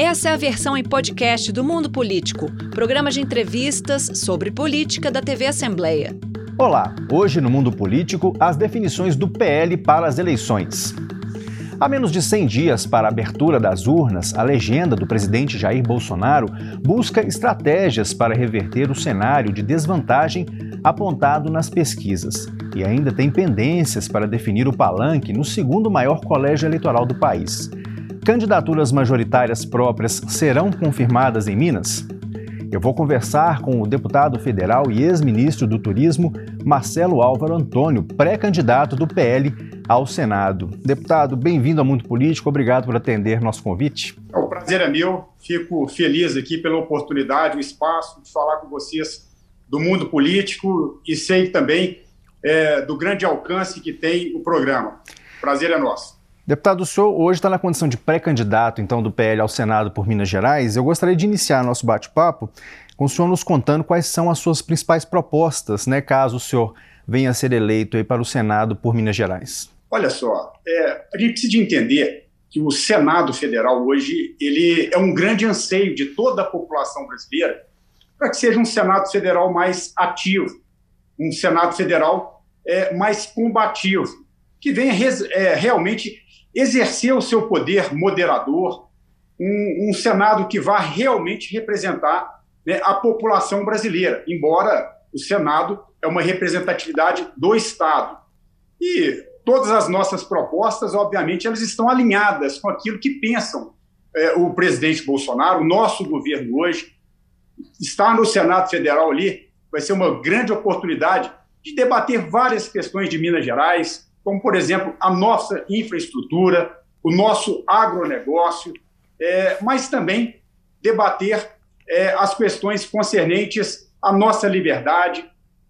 Essa é a versão em podcast do Mundo Político, programa de entrevistas sobre política da TV Assembleia. Olá, hoje no Mundo Político, as definições do PL para as eleições. Há menos de 100 dias para a abertura das urnas, a legenda do presidente Jair Bolsonaro busca estratégias para reverter o cenário de desvantagem apontado nas pesquisas e ainda tem pendências para definir o palanque no segundo maior colégio eleitoral do país. Candidaturas majoritárias próprias serão confirmadas em Minas? Eu vou conversar com o deputado federal e ex-ministro do Turismo, Marcelo Álvaro Antônio, pré-candidato do PL ao Senado. Deputado, bem-vindo ao Mundo Político, obrigado por atender nosso convite. O prazer é meu, fico feliz aqui pela oportunidade, o espaço de falar com vocês do mundo político e sei também é, do grande alcance que tem o programa. Prazer é nosso. Deputado, o senhor hoje está na condição de pré-candidato, então, do PL ao Senado por Minas Gerais. Eu gostaria de iniciar nosso bate-papo com o senhor nos contando quais são as suas principais propostas, né, caso o senhor venha a ser eleito aí para o Senado por Minas Gerais. Olha só, é, a gente precisa entender que o Senado Federal hoje ele é um grande anseio de toda a população brasileira para que seja um Senado Federal mais ativo, um Senado Federal é, mais combativo, que venha res, é, realmente exercer o seu poder moderador, um, um Senado que vá realmente representar né, a população brasileira, embora o Senado é uma representatividade do Estado. E todas as nossas propostas, obviamente, elas estão alinhadas com aquilo que pensam é, o presidente Bolsonaro, o nosso governo hoje. Estar no Senado Federal ali vai ser uma grande oportunidade de debater várias questões de Minas Gerais, como, por exemplo, a nossa infraestrutura, o nosso agronegócio, é, mas também debater é, as questões concernentes à nossa liberdade.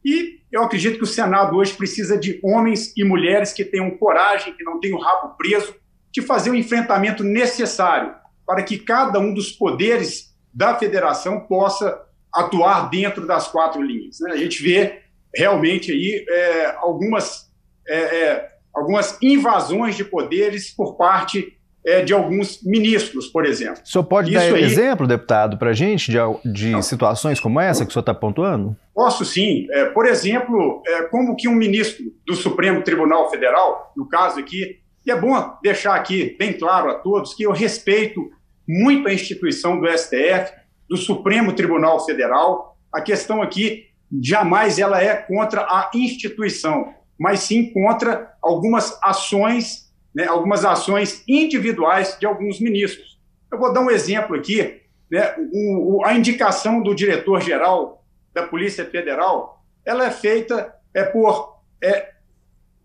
E eu acredito que o Senado hoje precisa de homens e mulheres que tenham coragem, que não tenham rabo preso, de fazer o enfrentamento necessário para que cada um dos poderes da federação possa atuar dentro das quatro linhas. Né? A gente vê realmente aí é, algumas é, é, algumas invasões de poderes por parte é, de alguns ministros, por exemplo. O senhor pode Isso dar aí, exemplo, deputado, para a gente, de, de situações como essa que o senhor está pontuando? Posso sim. É, por exemplo, é, como que um ministro do Supremo Tribunal Federal, no caso aqui, e é bom deixar aqui bem claro a todos que eu respeito muito a instituição do STF, do Supremo Tribunal Federal. A questão aqui jamais ela é contra a instituição mas sim contra algumas ações, né, algumas ações individuais de alguns ministros. Eu vou dar um exemplo aqui, né, o, a indicação do diretor-geral da Polícia Federal, ela é feita é, por é,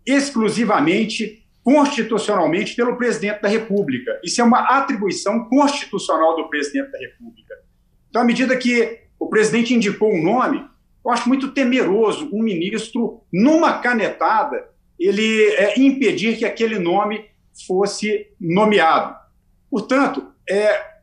exclusivamente, constitucionalmente, pelo presidente da República. Isso é uma atribuição constitucional do presidente da República. Então, à medida que o presidente indicou um nome, eu acho muito temeroso um ministro, numa canetada, ele é, impedir que aquele nome fosse nomeado. Portanto, é,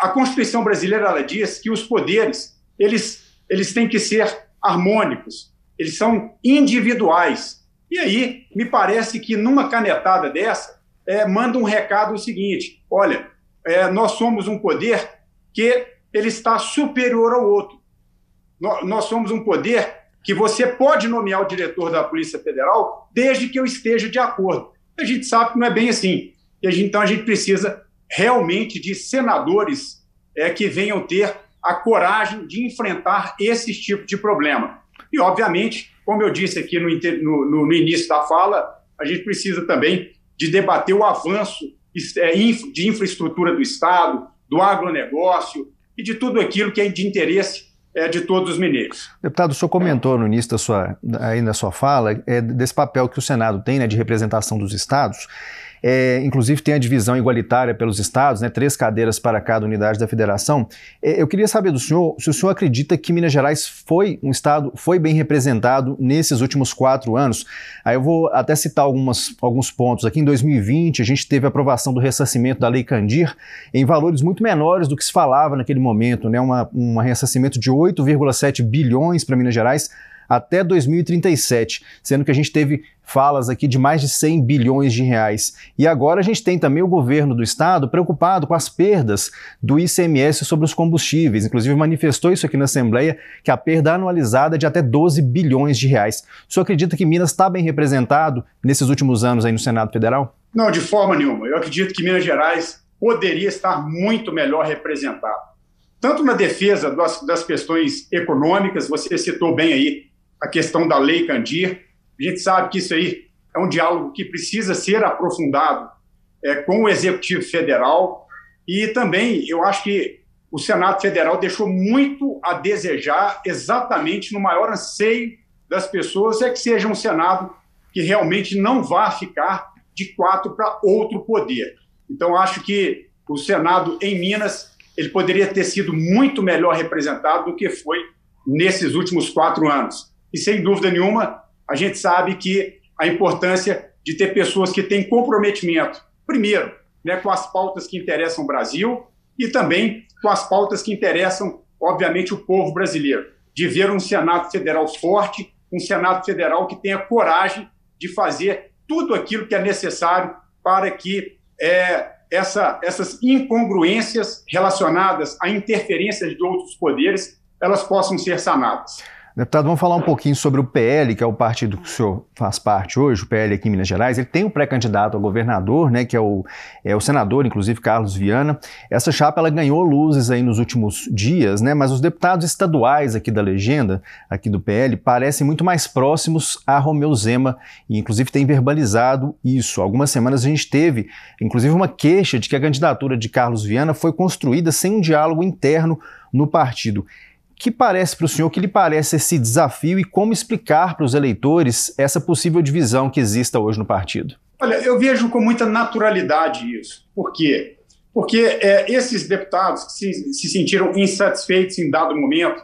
a Constituição brasileira ela diz que os poderes eles, eles têm que ser harmônicos, eles são individuais. E aí, me parece que numa canetada dessa, é, manda um recado o seguinte: olha, é, nós somos um poder que ele está superior ao outro nós somos um poder que você pode nomear o diretor da Polícia Federal desde que eu esteja de acordo. A gente sabe que não é bem assim. E a gente, então a gente precisa realmente de senadores é, que venham ter a coragem de enfrentar esse tipo de problema. E, obviamente, como eu disse aqui no, no, no início da fala, a gente precisa também de debater o avanço é, de infraestrutura do Estado, do agronegócio e de tudo aquilo que é de interesse é, de todos os mineiros. Deputado, o senhor comentou no início da sua, aí na sua fala é, desse papel que o Senado tem né, de representação dos estados. É, inclusive tem a divisão igualitária pelos estados, né, três cadeiras para cada unidade da federação. É, eu queria saber do senhor se o senhor acredita que Minas Gerais foi um estado, foi bem representado nesses últimos quatro anos. Aí eu vou até citar algumas, alguns pontos aqui. Em 2020, a gente teve a aprovação do ressarcimento da Lei Candir em valores muito menores do que se falava naquele momento, né, uma, um ressarcimento de 8,7 bilhões para Minas Gerais até 2037, sendo que a gente teve falas aqui de mais de 100 bilhões de reais. E agora a gente tem também o governo do estado preocupado com as perdas do ICMS sobre os combustíveis. Inclusive manifestou isso aqui na Assembleia, que a perda anualizada é de até 12 bilhões de reais. O senhor acredita que Minas está bem representado nesses últimos anos aí no Senado Federal? Não, de forma nenhuma. Eu acredito que Minas Gerais poderia estar muito melhor representado. Tanto na defesa das, das questões econômicas, você citou bem aí a questão da Lei Candir, a gente sabe que isso aí é um diálogo que precisa ser aprofundado é, com o Executivo Federal e também eu acho que o Senado Federal deixou muito a desejar exatamente no maior anseio das pessoas é que seja um Senado que realmente não vá ficar de quatro para outro poder. Então acho que o Senado em Minas ele poderia ter sido muito melhor representado do que foi nesses últimos quatro anos. E sem dúvida nenhuma a gente sabe que a importância de ter pessoas que têm comprometimento, primeiro, né, com as pautas que interessam o Brasil e também com as pautas que interessam, obviamente, o povo brasileiro. De ver um Senado Federal forte, um Senado Federal que tenha coragem de fazer tudo aquilo que é necessário para que é, essa, essas incongruências relacionadas a interferências de outros poderes elas possam ser sanadas. Deputado, vamos falar um pouquinho sobre o PL, que é o partido que o senhor faz parte hoje, o PL aqui em Minas Gerais. Ele tem um pré-candidato a governador, né, que é o, é o senador, inclusive Carlos Viana. Essa chapa ela ganhou luzes aí nos últimos dias, né, mas os deputados estaduais aqui da legenda, aqui do PL, parecem muito mais próximos a Romeu Zema e inclusive tem verbalizado isso. Algumas semanas a gente teve, inclusive, uma queixa de que a candidatura de Carlos Viana foi construída sem um diálogo interno no partido que parece para o senhor, que lhe parece esse desafio e como explicar para os eleitores essa possível divisão que exista hoje no partido? Olha, eu vejo com muita naturalidade isso. Por quê? Porque é, esses deputados que se, se, sentiram insatisfeitos em dado momento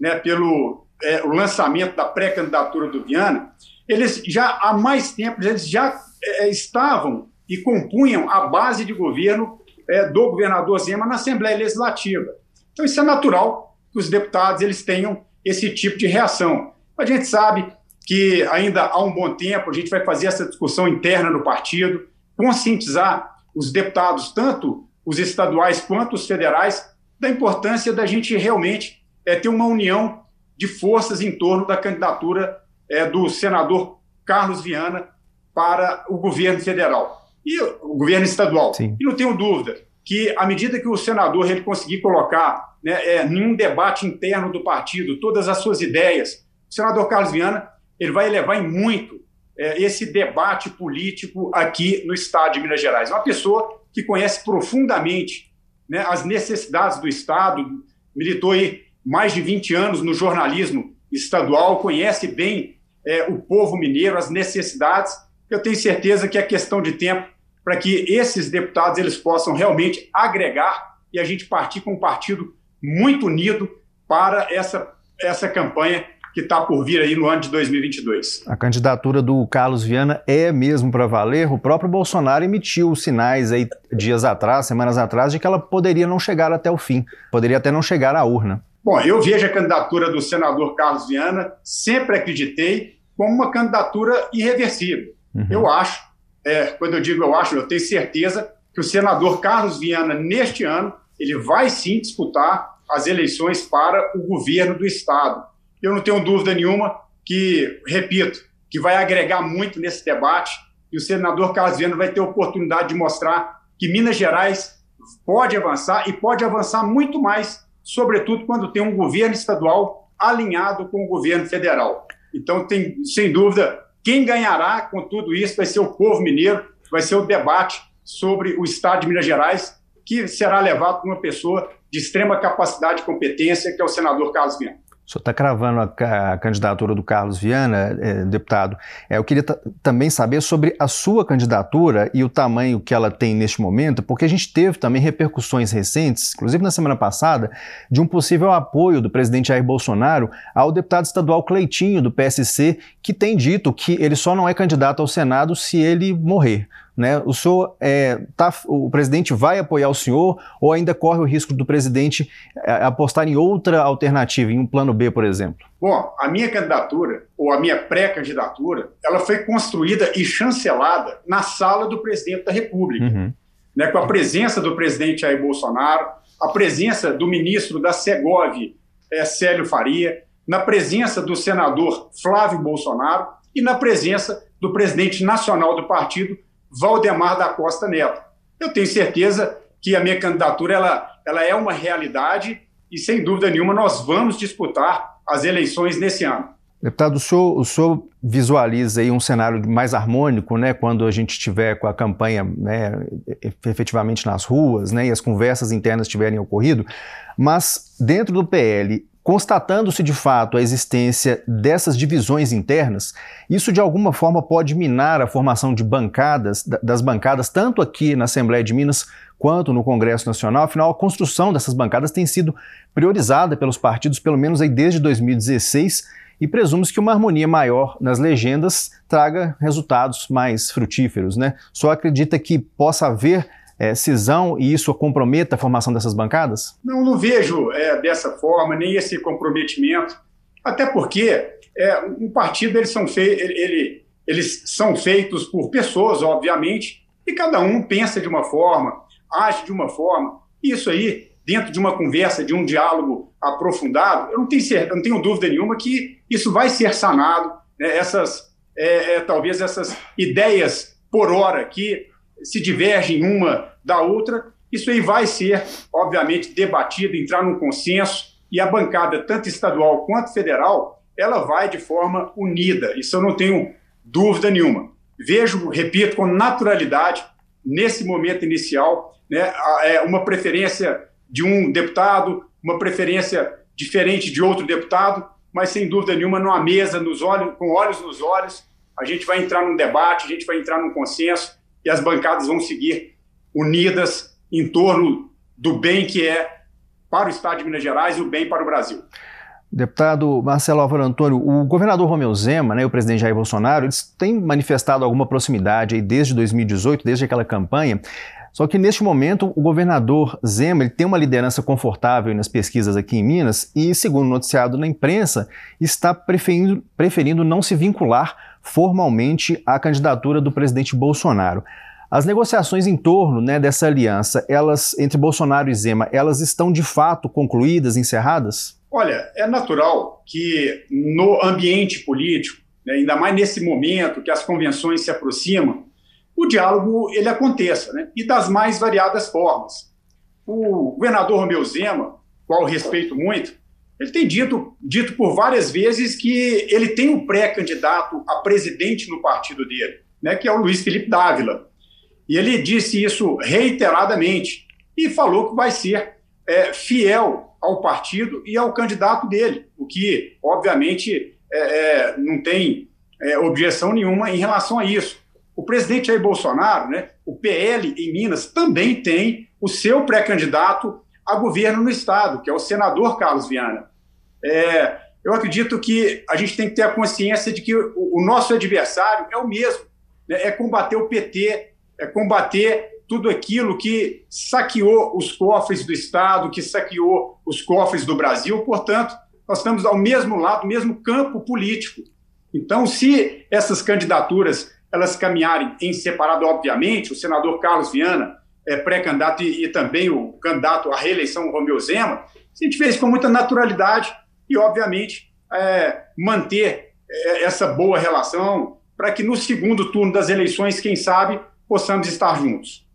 né, pelo é, o lançamento da pré-candidatura do Viana, eles já há mais tempo eles já é, estavam e compunham a base de governo é, do governador Zema na Assembleia Legislativa. Então isso é natural que os deputados eles tenham esse tipo de reação. A gente sabe que ainda há um bom tempo a gente vai fazer essa discussão interna no partido, conscientizar os deputados, tanto os estaduais quanto os federais, da importância da gente realmente é, ter uma união de forças em torno da candidatura é, do senador Carlos Viana para o governo federal e o governo estadual. Sim. E não tenho dúvida que, à medida que o senador ele conseguir colocar né, é, num debate interno do partido, todas as suas ideias. O senador Carlos Viana ele vai elevar em muito é, esse debate político aqui no Estado de Minas Gerais. Uma pessoa que conhece profundamente né, as necessidades do Estado, militou aí mais de 20 anos no jornalismo estadual, conhece bem é, o povo mineiro, as necessidades. Eu tenho certeza que é questão de tempo para que esses deputados eles possam realmente agregar e a gente partir com um partido muito unido para essa, essa campanha que está por vir aí no ano de 2022. A candidatura do Carlos Viana é mesmo para valer? O próprio Bolsonaro emitiu sinais aí dias atrás, semanas atrás, de que ela poderia não chegar até o fim, poderia até não chegar à urna. Bom, eu vejo a candidatura do senador Carlos Viana, sempre acreditei, como uma candidatura irreversível. Uhum. Eu acho, é, quando eu digo eu acho, eu tenho certeza que o senador Carlos Viana, neste ano, ele vai sim disputar as eleições para o governo do Estado. Eu não tenho dúvida nenhuma que, repito, que vai agregar muito nesse debate e o senador Carlos Viana vai ter oportunidade de mostrar que Minas Gerais pode avançar e pode avançar muito mais, sobretudo quando tem um governo estadual alinhado com o governo federal. Então, tem, sem dúvida, quem ganhará com tudo isso vai ser o povo mineiro, vai ser o debate sobre o Estado de Minas Gerais que será levado por uma pessoa de extrema capacidade e competência, que é o senador Carlos Viana. O senhor está cravando a, a, candidatura do Carlos Viana, é, deputado. É, eu queria também saber sobre a sua candidatura e o tamanho que ela tem neste momento, porque a gente teve também repercussões recentes, inclusive na semana passada, de um possível apoio do presidente Jair Bolsonaro ao deputado estadual Cleitinho, do PSC, que tem dito que ele só não é candidato ao Senado se ele morrer. Né? O senhor é, tá, o presidente vai apoiar o senhor ou ainda corre o risco do presidente é, apostar em outra alternativa, em um plano B, por exemplo? Bom, a minha candidatura ou a minha pré-candidatura, ela foi construída e chancelada na sala do presidente da República, uhum. né? Com a presença do presidente Jair Bolsonaro, a presença do ministro da Segov, é, Célio Faria, na presença do senador Flávio Bolsonaro e na presença do presidente nacional do partido, Valdemar da Costa Neto. Eu tenho certeza que a minha candidatura ela, ela é uma realidade e, sem dúvida nenhuma, nós vamos disputar as eleições nesse ano. Deputado, o senhor, o senhor visualiza aí um cenário mais harmônico, né, quando a gente estiver com a campanha né, efetivamente nas ruas, né, e as conversas internas tiverem ocorrido, mas dentro do PL, Constatando-se de fato a existência dessas divisões internas, isso de alguma forma pode minar a formação de bancadas, das bancadas, tanto aqui na Assembleia de Minas quanto no Congresso Nacional. Afinal, a construção dessas bancadas tem sido priorizada pelos partidos, pelo menos aí desde 2016, e presume-se que uma harmonia maior nas legendas traga resultados mais frutíferos. Né? Só acredita que possa haver é, cisão e isso comprometa a formação dessas bancadas? Não, não vejo é, dessa forma, nem esse comprometimento, até porque é, um partido eles são, fei ele, eles são feitos por pessoas, obviamente, e cada um pensa de uma forma, age de uma forma. Isso aí, dentro de uma conversa, de um diálogo aprofundado, eu não tenho, não tenho dúvida nenhuma que isso vai ser sanado. Né? Essas, é, é, talvez essas ideias por hora que se divergem uma da outra, isso aí vai ser, obviamente, debatido, entrar num consenso, e a bancada, tanto estadual quanto federal, ela vai de forma unida. Isso eu não tenho dúvida nenhuma. Vejo, repito, com naturalidade, nesse momento inicial, né, é uma preferência de um deputado, uma preferência diferente de outro deputado, mas sem dúvida nenhuma, numa mesa, nos olhos, com olhos nos olhos, a gente vai entrar num debate, a gente vai entrar num consenso e as bancadas vão seguir unidas em torno do bem que é para o Estado de Minas Gerais e o bem para o Brasil. Deputado Marcelo Álvaro Antônio, o governador Romeu Zema né, e o presidente Jair Bolsonaro eles têm manifestado alguma proximidade aí desde 2018, desde aquela campanha. Só que neste momento o governador Zema ele tem uma liderança confortável nas pesquisas aqui em Minas e, segundo noticiado na imprensa, está preferindo, preferindo não se vincular formalmente à candidatura do presidente Bolsonaro. As negociações em torno né, dessa aliança, elas entre Bolsonaro e Zema, elas estão de fato concluídas, encerradas? Olha, é natural que no ambiente político, né, ainda mais nesse momento que as convenções se aproximam, o diálogo ele aconteça, né, e das mais variadas formas. O governador Romeu Zema, qual respeito muito, ele tem dito, dito por várias vezes que ele tem um pré-candidato a presidente no partido dele, né, que é o Luiz Felipe Dávila. E ele disse isso reiteradamente e falou que vai ser é, fiel ao partido e ao candidato dele, o que, obviamente, é, é, não tem é, objeção nenhuma em relação a isso. O presidente Jair Bolsonaro, né, o PL em Minas, também tem o seu pré-candidato a governo no Estado, que é o senador Carlos Viana. É, eu acredito que a gente tem que ter a consciência de que o, o nosso adversário é o mesmo, né? é combater o PT, é combater tudo aquilo que saqueou os cofres do Estado, que saqueou os cofres do Brasil. Portanto, nós estamos ao mesmo lado, mesmo campo político. Então, se essas candidaturas elas caminharem em separado, obviamente, o senador Carlos Viana é, pré-candidato e, e, também o candidato à reeleição, Romeu Zema, a gente fez com muita naturalidade e, obviamente, é, manter é, essa boa relação para que no segundo turno das eleições, quem sabe, possamos estar juntos.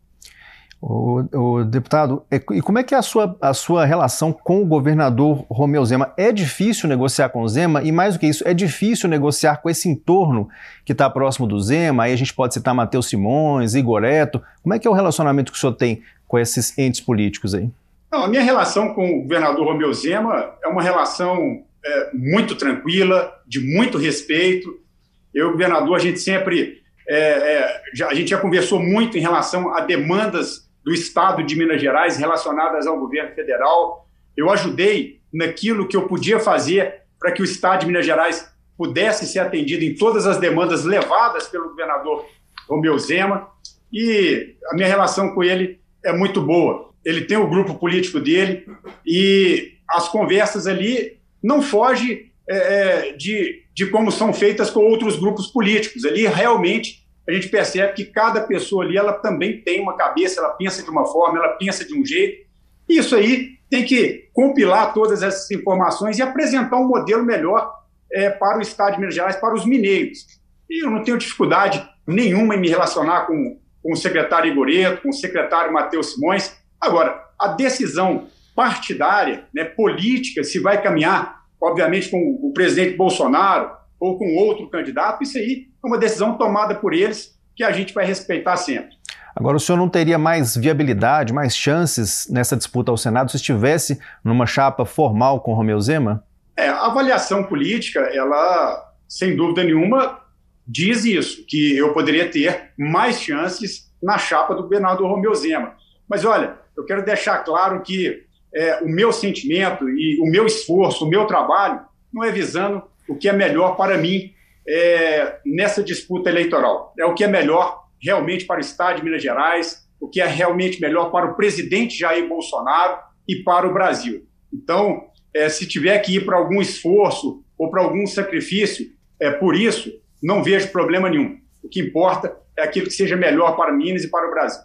O, o, deputado, e como é que é a sua, a sua relação com o governador Romeu Zema? É difícil negociar com o Zema e, mais do que isso, é difícil negociar com esse entorno que está próximo do Zema? Aí a gente pode citar Matheus Simões, Igoreto. Como é que é o relacionamento que o senhor tem com esses entes políticos aí? Não, a minha relação com o governador Romeu Zema é uma relação é, muito tranquila, de muito respeito. Eu, governador, a gente sempre. É, é, já, a gente já conversou muito em relação a demandas do Estado de Minas Gerais relacionadas ao governo federal. Eu ajudei naquilo que eu podia fazer para que o Estado de Minas Gerais pudesse ser atendido em todas as demandas levadas pelo governador Romeu Zema. e a minha relação com ele é muito boa. Ele tem o grupo político dele e as conversas ali não fogem é, é, de, de como são feitas com outros grupos políticos. Ali realmente a gente percebe que cada pessoa ali ela também tem uma cabeça, ela pensa de uma forma, ela pensa de um jeito. Isso aí tem que compilar todas essas informações e apresentar um modelo melhor é, para o Estado de Minas Gerais, para os mineiros. E eu não tenho dificuldade nenhuma em me relacionar com, com o secretário Igoreto, com o secretário Matheus Simões. Agora, a decisão partidária, né, política, se vai caminhar, obviamente, com o presidente Bolsonaro ou com outro candidato, isso aí é uma decisão tomada por eles que a gente vai respeitar sempre. Agora, o senhor não teria mais viabilidade, mais chances nessa disputa ao Senado se estivesse numa chapa formal com Romeu Zema? É, a avaliação política, ela, sem dúvida nenhuma, diz isso, que eu poderia ter mais chances na chapa do governador Romeu Zema. Mas olha, eu quero deixar claro que é, o meu sentimento e o meu esforço, o meu trabalho, não é visando o que é melhor para mim é, nessa disputa eleitoral. É o que é melhor realmente para o Estado de Minas Gerais, o que é realmente melhor para o presidente Jair Bolsonaro e para o Brasil. Então, é, se tiver que ir para algum esforço ou para algum sacrifício, é por isso, não vejo problema nenhum. O que importa é aquilo que seja melhor para Minas e para o Brasil.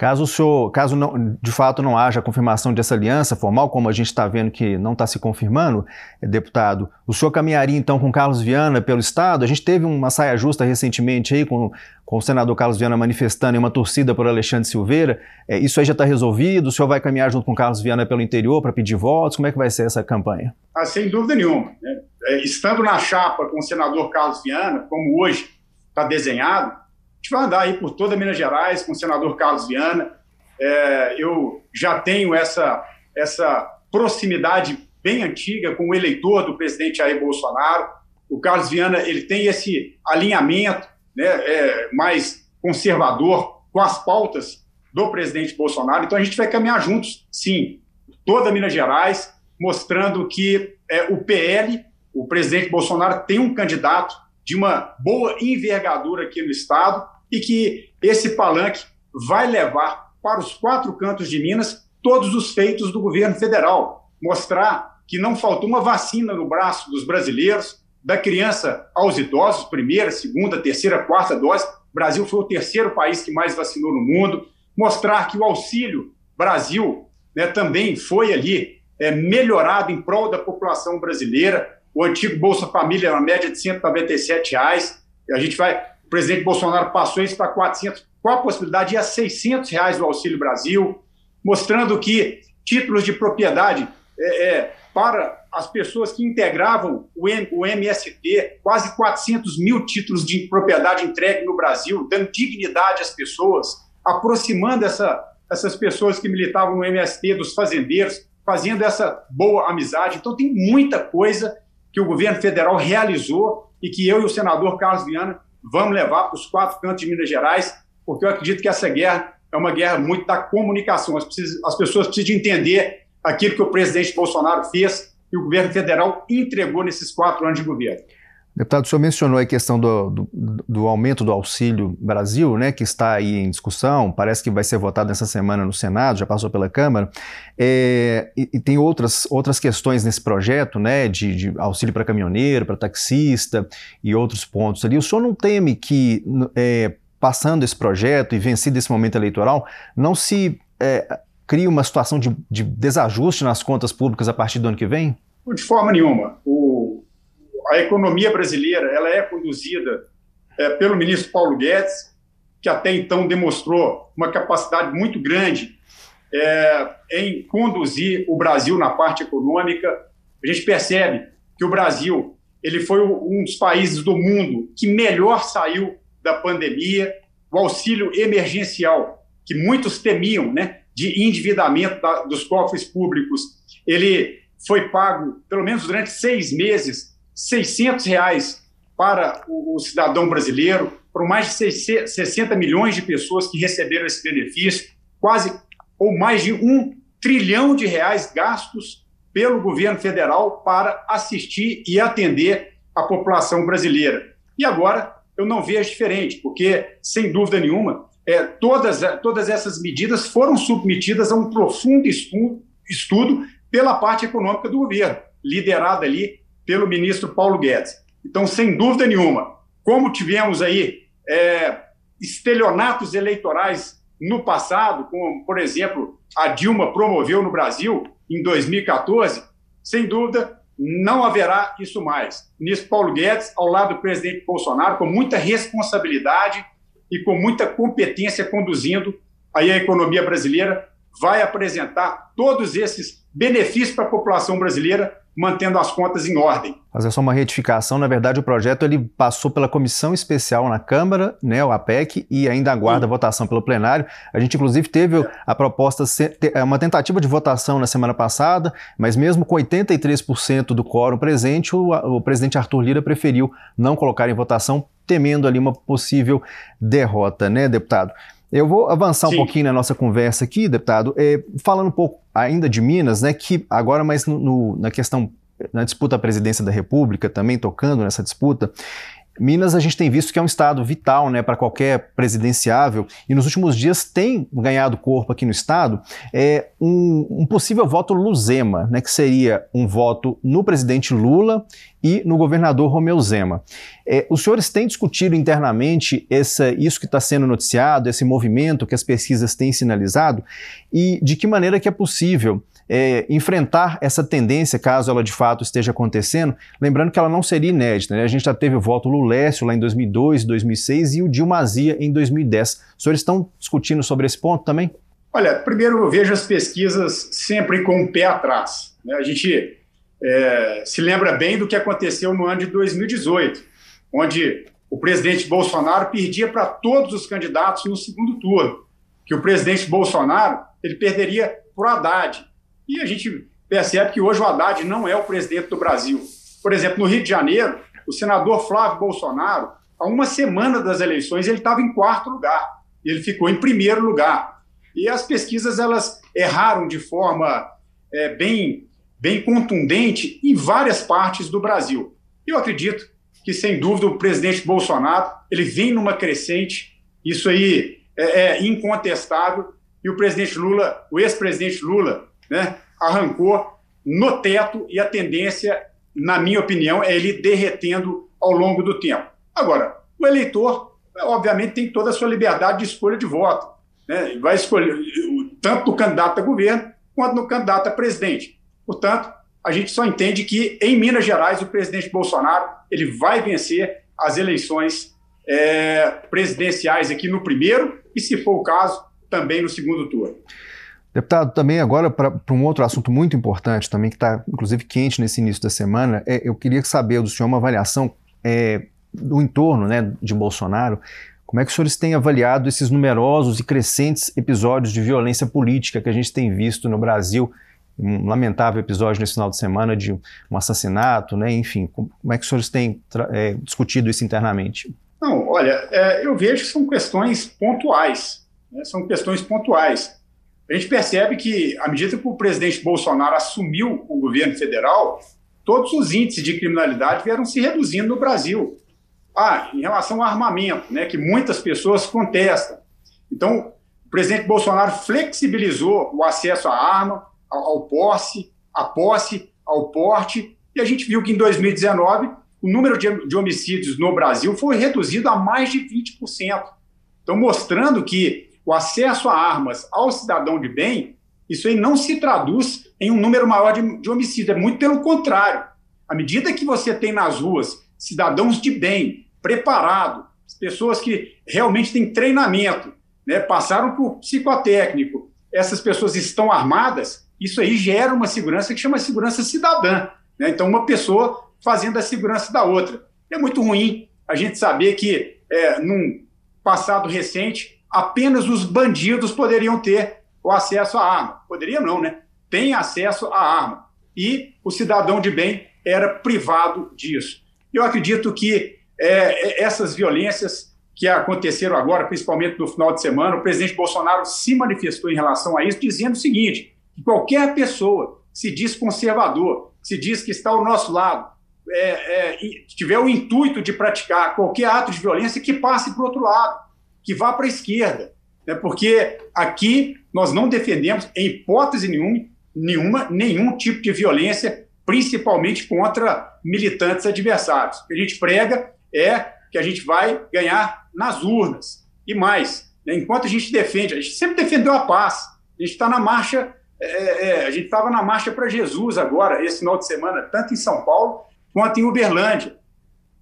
Caso o senhor, caso não, de fato não haja confirmação dessa aliança formal, como a gente está vendo que não está se confirmando, eh, deputado, o senhor caminharia então com Carlos Viana pelo Estado? A gente teve uma saia justa recentemente aí com, com o senador Carlos Viana manifestando em uma torcida por Alexandre Silveira. É, isso aí já está resolvido? O senhor vai caminhar junto com Carlos Viana pelo interior para pedir votos? Como é que vai ser essa campanha? Ah, sem dúvida nenhuma. Né? É, estando na chapa com o senador Carlos Viana, como hoje está desenhado, a gente vai andar aí por toda Minas Gerais com o senador Carlos Viana. É, eu já tenho essa, essa proximidade bem antiga com o eleitor do presidente Jair Bolsonaro. O Carlos Viana ele tem esse alinhamento né, é, mais conservador com as pautas do presidente Bolsonaro. Então a gente vai caminhar juntos, sim, toda Minas Gerais, mostrando que é, o PL, o presidente Bolsonaro, tem um candidato de uma boa envergadura aqui no Estado e que esse palanque vai levar para os quatro cantos de Minas todos os feitos do governo federal. Mostrar que não faltou uma vacina no braço dos brasileiros, da criança aos idosos, primeira, segunda, terceira, quarta dose. O Brasil foi o terceiro país que mais vacinou no mundo. Mostrar que o Auxílio Brasil né, também foi ali é, melhorado em prol da população brasileira o antigo Bolsa Família na média de 197 reais. A gente vai, o presidente Bolsonaro passou isso para 400, com a possibilidade de ir a 600 reais do Auxílio Brasil, mostrando que títulos de propriedade é, é, para as pessoas que integravam o, M, o MST, quase 400 mil títulos de propriedade entregue no Brasil, dando dignidade às pessoas, aproximando essa, essas pessoas que militavam no MST dos fazendeiros, fazendo essa boa amizade. Então, tem muita coisa que o governo federal realizou e que eu e o senador Carlos Viana vamos levar para os quatro cantos de Minas Gerais, porque eu acredito que essa guerra é uma guerra muito da comunicação. As, as pessoas precisam entender aquilo que o presidente Bolsonaro fez e o governo federal entregou nesses quatro anos de governo. Deputado, o senhor mencionou a questão do, do, do, aumento do Auxílio Brasil, né, que está aí em discussão, parece que vai ser votado nessa semana no Senado, já passou pela Câmara, é, e, e, tem outras, outras questões nesse projeto, né, de, de auxílio para caminhoneiro, para taxista e outros pontos ali. O senhor não teme que, é, passando esse projeto e vencido esse momento eleitoral, não se é, crie uma situação de, de desajuste nas contas públicas a partir do ano que vem? De forma nenhuma. O a economia brasileira ela é conduzida é, pelo ministro Paulo Guedes, que até então demonstrou uma capacidade muito grande é, em conduzir o Brasil na parte econômica. A gente percebe que o Brasil ele foi um dos países do mundo que melhor saiu da pandemia. O auxílio emergencial, que muitos temiam, né, de endividamento da, dos cofres públicos, ele foi pago pelo menos durante seis meses 600 reais para o, o cidadão brasileiro, para mais de 60 milhões de pessoas que receberam esse benefício, quase ou mais de um trilhão de reais gastos pelo governo federal para assistir e atender a população brasileira. E agora eu não vejo diferente, porque, sem dúvida nenhuma, é, todas, todas essas medidas foram submetidas a um profundo estudo, estudo pela parte econômica do governo, liderada ali pelo ministro Paulo Guedes. Então, sem dúvida nenhuma, como tivemos aí é, estelionatos eleitorais no passado, como, por exemplo, a Dilma promoveu no Brasil em 2014, sem dúvida, não haverá isso mais. O ministro Paulo Guedes, ao lado do presidente Bolsonaro, com muita responsabilidade e com muita competência conduzindo aí a economia brasileira, vai apresentar todos esses benefícios para a população brasileira mantendo as contas em ordem. Fazer só uma retificação, na verdade o projeto ele passou pela comissão especial na Câmara, né, o APEC, e ainda aguarda Sim. votação pelo plenário. A gente inclusive teve a proposta, é, uma tentativa de votação na semana passada, mas mesmo com 83% do quórum presente, o, o presidente Arthur Lira preferiu não colocar em votação, temendo ali uma possível derrota, né, deputado? Eu vou avançar Sim. um pouquinho na nossa conversa aqui, deputado, é, falando um pouco ainda de Minas, né, que agora mais no, no, na questão, na disputa à presidência da República, também tocando nessa disputa, Minas a gente tem visto que é um estado vital né, para qualquer presidenciável e nos últimos dias tem ganhado corpo aqui no estado é, um, um possível voto Luzema, né, que seria um voto no presidente Lula e no governador Romeu Zema. É, os senhores têm discutido internamente essa, isso que está sendo noticiado, esse movimento que as pesquisas têm sinalizado e de que maneira que é possível é, enfrentar essa tendência, caso ela de fato esteja acontecendo, lembrando que ela não seria inédita. Né? A gente já teve o voto Lulécio lá em 2002, 2006 e o Dilma Zia em 2010. Os senhores estão discutindo sobre esse ponto também? Olha, primeiro eu vejo as pesquisas sempre com o pé atrás. Né? A gente é, se lembra bem do que aconteceu no ano de 2018, onde o presidente Bolsonaro perdia para todos os candidatos no segundo turno, que o presidente Bolsonaro ele perderia para o Haddad, e a gente percebe que hoje o Haddad não é o presidente do Brasil. Por exemplo, no Rio de Janeiro, o senador Flávio Bolsonaro, há uma semana das eleições, ele estava em quarto lugar. Ele ficou em primeiro lugar. E as pesquisas elas erraram de forma é, bem, bem contundente em várias partes do Brasil. Eu acredito que, sem dúvida, o presidente Bolsonaro ele vem numa crescente, isso aí é, é incontestável, e o presidente Lula, o ex-presidente Lula, né, arrancou no teto e a tendência, na minha opinião, é ele derretendo ao longo do tempo. Agora, o eleitor, obviamente, tem toda a sua liberdade de escolha de voto. Né? Vai escolher tanto no candidato a governo quanto no candidato a presidente. Portanto, a gente só entende que, em Minas Gerais, o presidente Bolsonaro ele vai vencer as eleições é, presidenciais aqui no primeiro e, se for o caso, também no segundo turno. Deputado, também agora para um outro assunto muito importante também, que está inclusive quente nesse início da semana, é, eu queria saber do senhor uma avaliação é, do entorno né, de Bolsonaro. Como é que os senhores têm avaliado esses numerosos e crescentes episódios de violência política que a gente tem visto no Brasil? Um lamentável episódio nesse final de semana de um assassinato, né? enfim, como é que os senhores têm é, discutido isso internamente? Não, olha, é, eu vejo que são questões pontuais, né? são questões pontuais a gente percebe que, à medida que o presidente Bolsonaro assumiu o governo federal, todos os índices de criminalidade vieram se reduzindo no Brasil. Ah, em relação ao armamento, né, que muitas pessoas contestam. Então, o presidente Bolsonaro flexibilizou o acesso à arma, ao, ao posse, à posse, ao porte, e a gente viu que em 2019 o número de, de homicídios no Brasil foi reduzido a mais de 20%. Então, mostrando que o acesso a armas ao cidadão de bem, isso aí não se traduz em um número maior de, de homicídios, é muito pelo contrário. À medida que você tem nas ruas cidadãos de bem, preparados, pessoas que realmente têm treinamento, né, passaram por psicotécnico, essas pessoas estão armadas, isso aí gera uma segurança que chama segurança cidadã. Né? Então, uma pessoa fazendo a segurança da outra. É muito ruim a gente saber que, é, num passado recente, apenas os bandidos poderiam ter o acesso à arma. Poderia não, né? Tem acesso à arma. E o cidadão de bem era privado disso. Eu acredito que é, é, essas violências que aconteceram agora, principalmente no final de semana, o presidente Bolsonaro se manifestou em relação a isso, dizendo o seguinte: que qualquer pessoa se diz conservador, se diz que está ao nosso lado, é, é, tiver o intuito de praticar qualquer ato de violência, que passe para o outro lado que vá para a esquerda. né, porque aqui nós não defendemos, em hipótese nenhuma, nenhuma, nenhum tipo de violência, principalmente contra militantes adversários. O que a gente prega é que a gente vai ganhar nas urnas. E mais, né, enquanto a gente defende, a gente sempre defendeu a paz, a gente está na marcha, é, é, a gente estava na marcha para Jesus agora, esse final de semana, tanto em São Paulo quanto em Uberlândia.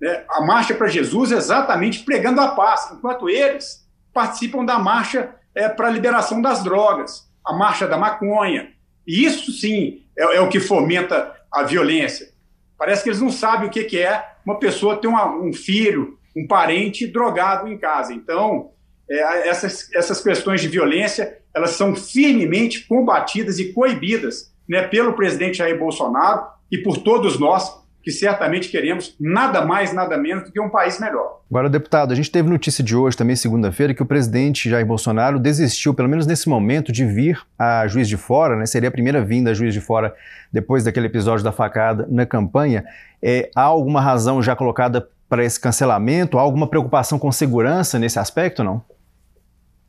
Né? A marcha para Jesus exatamente pregando a paz, enquanto eles participam da marcha é, para a liberação das drogas, a marcha da maconha. E isso sim é, é, o que fomenta a violência. Parece que eles não sabem o que, que é uma pessoa ter uma, um filho, um parente drogado em casa. Então, é, essas, essas questões de violência elas são firmemente combatidas e coibidas né, pelo presidente Jair Bolsonaro e por todos nós que certamente queremos nada mais, nada menos do que um país melhor. Agora, deputado, a gente teve notícia de hoje, também segunda-feira, que o presidente Jair Bolsonaro desistiu, pelo menos nesse momento, de vir a Juiz de Fora, né? Seria a primeira vinda a Juiz de Fora depois daquele episódio da facada na campanha. É, há alguma razão já colocada para esse cancelamento? Há alguma preocupação com segurança nesse aspecto, não?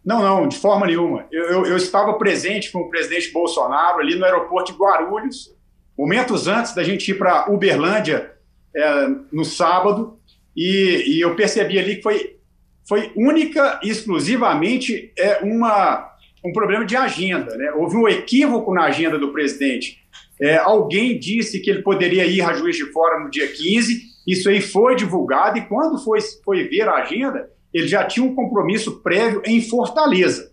Não, não, de forma nenhuma. Eu, eu, eu estava presente com o presidente Bolsonaro ali no aeroporto de Guarulhos, momentos antes da gente ir para Uberlândia é, no sábado, e, e, eu percebi ali que foi, foi única e exclusivamente é, uma, um problema de agenda. Né? Houve um equívoco na agenda do presidente. É, alguém disse que ele poderia ir a Juiz de Fora no dia 15, isso aí foi divulgado, e quando foi, foi ver a agenda, ele já tinha um compromisso prévio em Fortaleza.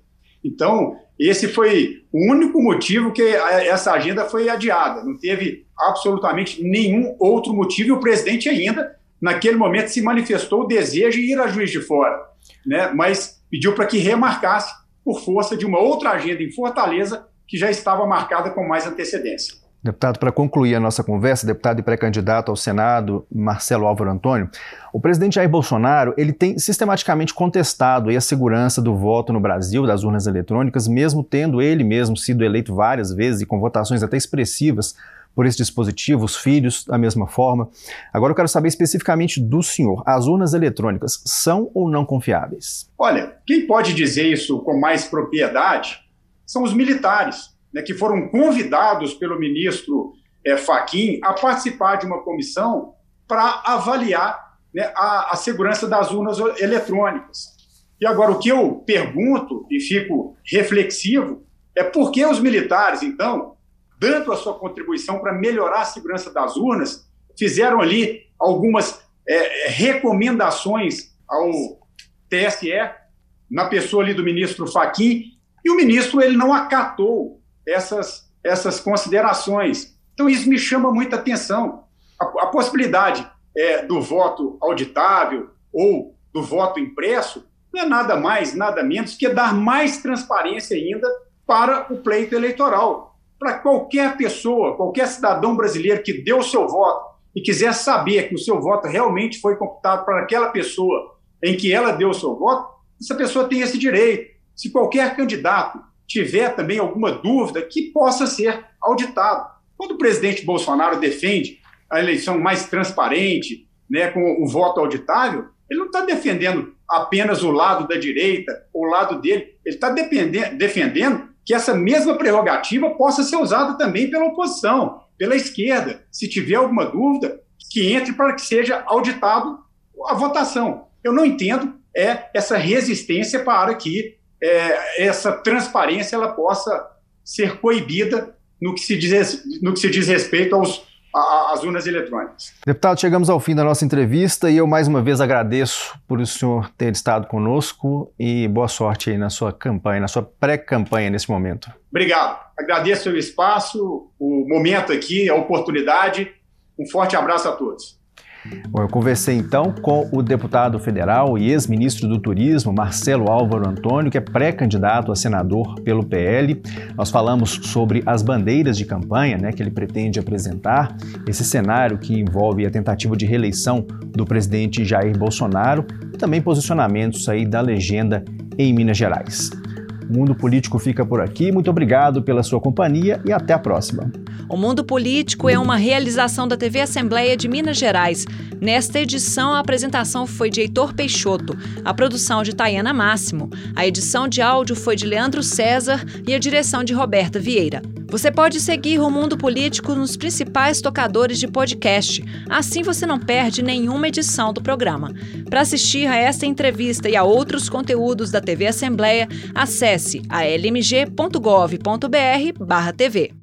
Então, esse foi o único motivo que essa agenda foi adiada. Não teve absolutamente nenhum outro motivo. E o presidente ainda, naquele momento, se manifestou o desejo de ir a Juiz de Fora, né? mas pediu para que remarcasse por força de uma outra agenda em Fortaleza que já estava marcada com mais antecedência. Deputado, para concluir a nossa conversa, deputado e pré-candidato ao Senado, Marcelo Álvaro Antônio, o presidente Jair Bolsonaro ele tem sistematicamente contestado a segurança do voto no Brasil, das urnas eletrônicas, mesmo tendo ele mesmo sido eleito várias vezes e com votações até expressivas por esse dispositivo, os filhos da mesma forma. Agora eu quero saber especificamente do senhor, as urnas eletrônicas são ou não confiáveis? Olha, quem pode dizer isso com mais propriedade são os militares né, que foram convidados pelo ministro é, Faquim a participar de uma comissão para avaliar né, a, a segurança das urnas eletrônicas. E agora, o que eu pergunto e fico reflexivo é por que os militares, então, dando a sua contribuição para melhorar a segurança das urnas, fizeram ali algumas é, recomendações ao TSE, na pessoa ali do ministro Faquim, e o ministro ele não acatou essas, essas considerações. Então, isso me chama muita atenção. A, a possibilidade é, do voto auditável ou do voto impresso não é nada mais, nada menos que dar mais transparência ainda para o pleito eleitoral. Para qualquer pessoa, qualquer cidadão brasileiro que deu o seu voto e quiser saber que o seu voto realmente foi computado para aquela pessoa em que ela deu o seu voto, essa pessoa tem esse direito. Se qualquer candidato tiver também alguma dúvida, que possa ser auditado. Quando o presidente Bolsonaro defende a eleição mais transparente, né, com o voto auditável, ele não está defendendo apenas o lado da direita, o lado dele, ele está defendendo que essa mesma prerrogativa possa ser usada também pela oposição, pela esquerda. Se tiver alguma dúvida, que entre para que seja auditado a votação. Eu não entendo é essa resistência para que é, essa transparência ela possa ser coibida no que se diz, no que se diz respeito aos, às urnas eletrônicas. Deputado, chegamos ao fim da nossa entrevista e eu mais uma vez agradeço por o senhor ter estado conosco e boa sorte aí na sua campanha, na sua pré-campanha nesse momento. Obrigado. Agradeço o espaço, o momento aqui, a oportunidade. Um forte abraço a todos. Bom, eu conversei então com o deputado federal e ex-ministro do Turismo, Marcelo Álvaro Antônio, que é pré-candidato a senador pelo PL. Nós falamos sobre as bandeiras de campanha né, que ele pretende apresentar, esse cenário que envolve a tentativa de reeleição do presidente Jair Bolsonaro e também posicionamentos aí da legenda em Minas Gerais. O Mundo Político fica por aqui. Muito obrigado pela sua companhia e até a próxima. O Mundo Político é uma realização da TV Assembleia de Minas Gerais. Nesta edição, a apresentação foi de Heitor Peixoto, a produção de Tayana Máximo, a edição de áudio foi de Leandro César e a direção de Roberta Vieira. Você pode seguir o Mundo Político nos principais tocadores de podcast. Assim você não perde nenhuma edição do programa. Para assistir a esta entrevista e a outros conteúdos da TV Assembleia, acesse a lmg.gov.br/tv.